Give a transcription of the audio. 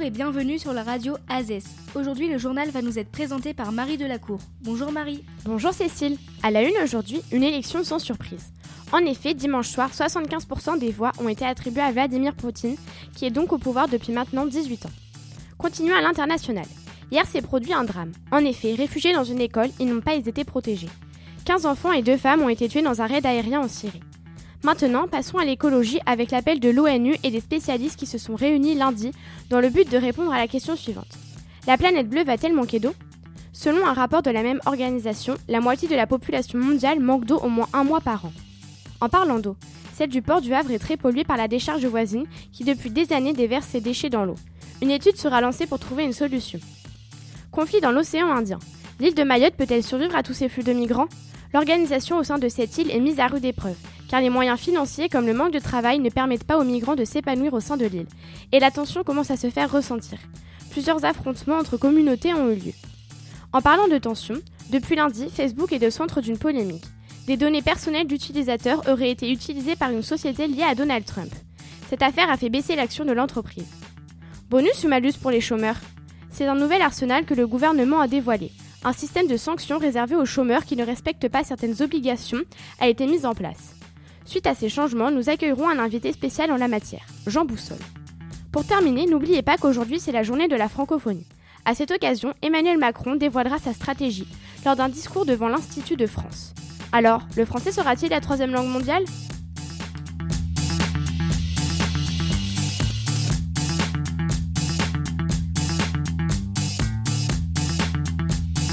et bienvenue sur la radio AZES. Aujourd'hui, le journal va nous être présenté par Marie Delacour. Bonjour Marie. Bonjour Cécile. À la une aujourd'hui, une élection sans surprise. En effet, dimanche soir, 75% des voix ont été attribuées à Vladimir Poutine, qui est donc au pouvoir depuis maintenant 18 ans. Continuons à l'international. Hier s'est produit un drame. En effet, réfugiés dans une école, ils n'ont pas été protégés. 15 enfants et 2 femmes ont été tués dans un raid aérien en Syrie. Maintenant, passons à l'écologie avec l'appel de l'ONU et des spécialistes qui se sont réunis lundi dans le but de répondre à la question suivante. La planète bleue va-t-elle manquer d'eau? Selon un rapport de la même organisation, la moitié de la population mondiale manque d'eau au moins un mois par an. En parlant d'eau, celle du port du Havre est très polluée par la décharge voisine qui depuis des années déverse ses déchets dans l'eau. Une étude sera lancée pour trouver une solution. Conflit dans l'océan Indien. L'île de Mayotte peut-elle survivre à tous ces flux de migrants? L'organisation au sein de cette île est mise à rude épreuve, car les moyens financiers comme le manque de travail ne permettent pas aux migrants de s'épanouir au sein de l'île, et la tension commence à se faire ressentir. Plusieurs affrontements entre communautés ont eu lieu. En parlant de tension, depuis lundi, Facebook est le centre d'une polémique. Des données personnelles d'utilisateurs auraient été utilisées par une société liée à Donald Trump. Cette affaire a fait baisser l'action de l'entreprise. Bonus ou malus pour les chômeurs? C'est un nouvel arsenal que le gouvernement a dévoilé un système de sanctions réservé aux chômeurs qui ne respectent pas certaines obligations a été mis en place. Suite à ces changements, nous accueillerons un invité spécial en la matière, Jean Boussole. Pour terminer, n'oubliez pas qu'aujourd'hui c'est la journée de la francophonie. À cette occasion, Emmanuel Macron dévoilera sa stratégie lors d'un discours devant l'Institut de France. Alors, le français sera-t-il la troisième langue mondiale?